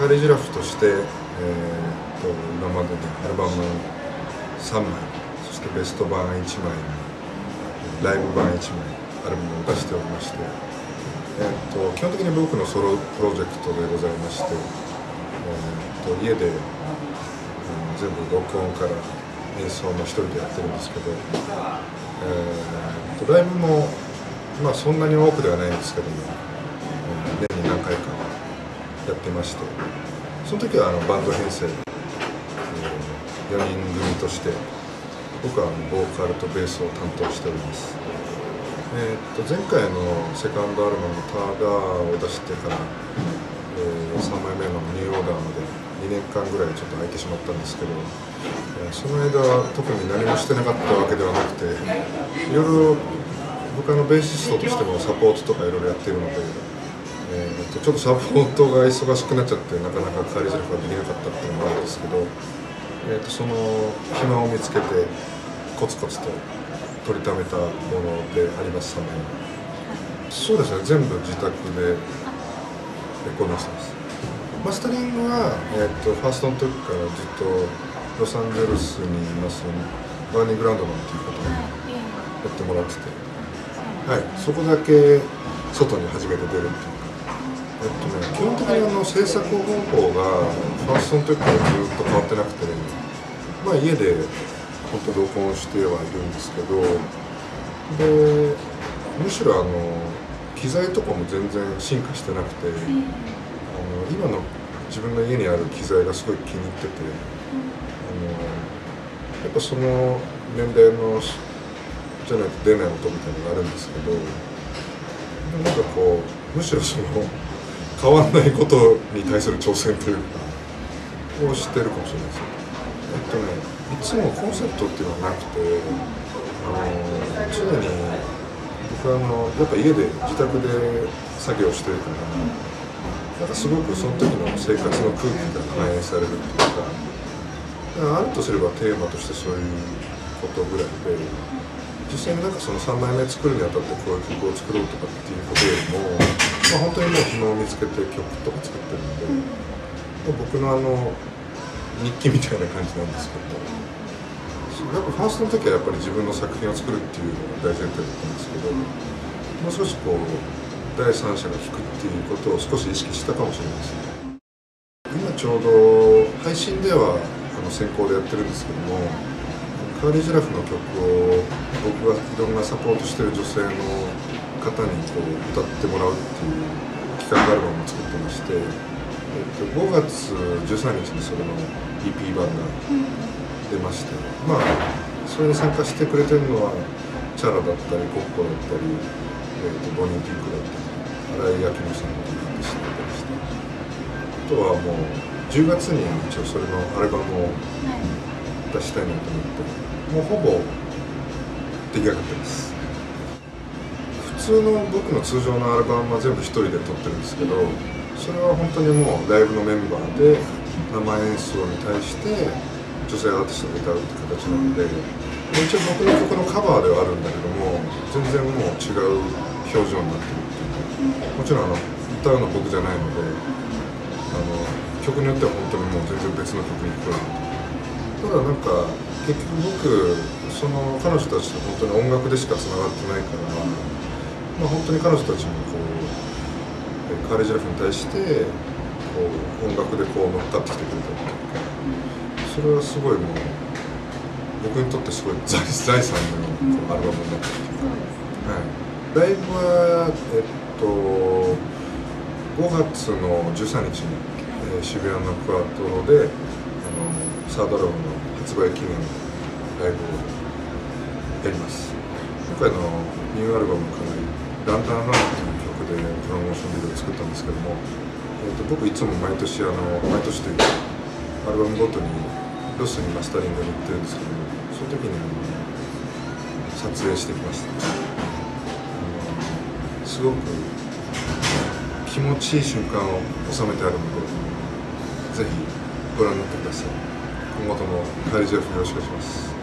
カーリージラフとして、えー、と今までにアルバム3枚そしてベスト版1枚ライブ版1枚アルバムを出しておりまして、えー、と基本的に僕のソロプロジェクトでございまして、えー、と家で、うん、全部録音から演奏も一人でやってるんですけど、えー、とライブもまあそんなに多くではないんですけども、年に何回かやってましてその時はあのバンド編成、え、4人組として僕はあのボーカルとベースを担当しております、えー、っと前回のセカンドアルバム「ターダー」を出してから、えー、3枚目の「ニューオーダー」まで2年間ぐらいちょっと空いてしまったんですけど、えー、その間特に何もしてなかったわけではなくていろいろ僕のベーシストとしてもサポートとかいろいろやっているので、えー、とちょっとサポートが忙しくなっちゃってなかなか帰りづらくできなかったっていうのもあるんですけど、えー、とその暇を見つけてコツコツと取りためたものでありますためそうですね全部自宅でレコーディングしてます。マスタリングは、えー、とファーストの時からずっとロサンゼルスにいますバーニー・グランドマンっていう方にやってもらってて。はい、そこだけ外に初めて出るっていう、えっとね、基本的にあの制作方法がファーストの時からずっと変わってなくて、まあ、家で本当録音してはいるんですけどでむしろあの機材とかも全然進化してなくて、あの今の自分の家にある機材がすごい気に入ってて、あのやっぱその年代のじゃないと出ない音みたいなのがあるんですけどなんかこうむしろその変わんないことに対する挑戦というかをしてるかもしれないですえっとねいつもコンセプトっていうのはなくてあの常に僕はあのやっぱ家で自宅で作業してるからなんかすごくその時の生活の空気が反映されるっていうかあるとすればテーマとしてそういうことぐらいで実際になんかその3枚目作るにあたってこういう曲を作ろうとかっていうことよりも、まあ、本当にもう暇を見つけて曲とか作ってるんで、まあ、僕のあの日記みたいな感じなんですけど。やっぱファーストの時はやっぱり自分の作品を作るっていうのが大前提だったんですけどもう少しこう第三者が弾くっていうことを少し意識したかもしれないですね。今ちょうど配信ではあの先行でやってるんですけどもカーリー・ジラフの曲を僕がいろんなサポートしてる女性の方にこう歌ってもらうっていう企画アルバムを作ってまして、えっと、5月13日にそれの EP 版が出まして、まあそれに参加してくれてるのはチャラだったりコッコだったり、えっと、ボニー・ピンクだったり新井明美さんとかでしたりしてあとはもう10月に一応それのアルバムを出したいなと思って。もうほぼ出来上がってます普通の僕の通常のアルバムは全部一人で撮ってるんですけどそれは本当にもうライブのメンバーで生演奏に対して女性アーティストが歌うって形なので一応僕の曲のカバーではあるんだけども全然もう違う表情になってるっていうかもちろんあの歌うの僕じゃないのであの曲によっては本当にもう全然別の曲に聞こえるただなんか結局僕その彼女たちと本当に音楽でしかつながってないから、まあ、本当に彼女たちもこうカーレジラフに対してこう音楽でこう乗っかってきてくれたりとかそれはすごいもう僕にとってすごい財財産のアルバムになったっていうか、はい、ライブはえっと5月の13日に、えー、渋谷のクワトロであのサードアルバムの発売記念ライブをやります。今回のニューアルバムから「ランタンラン」っていう曲でプロモーションビデオを作ったんですけども、えーと、僕いつも毎年あの毎年というかアルバムごとにロスにマスタリングに行ってるんですけどもその時にあの撮影してきました。すごく気持ちいい瞬間を収めてあるのでぜひご覧になってください。今後とも帰りジェフよろしくお願いします。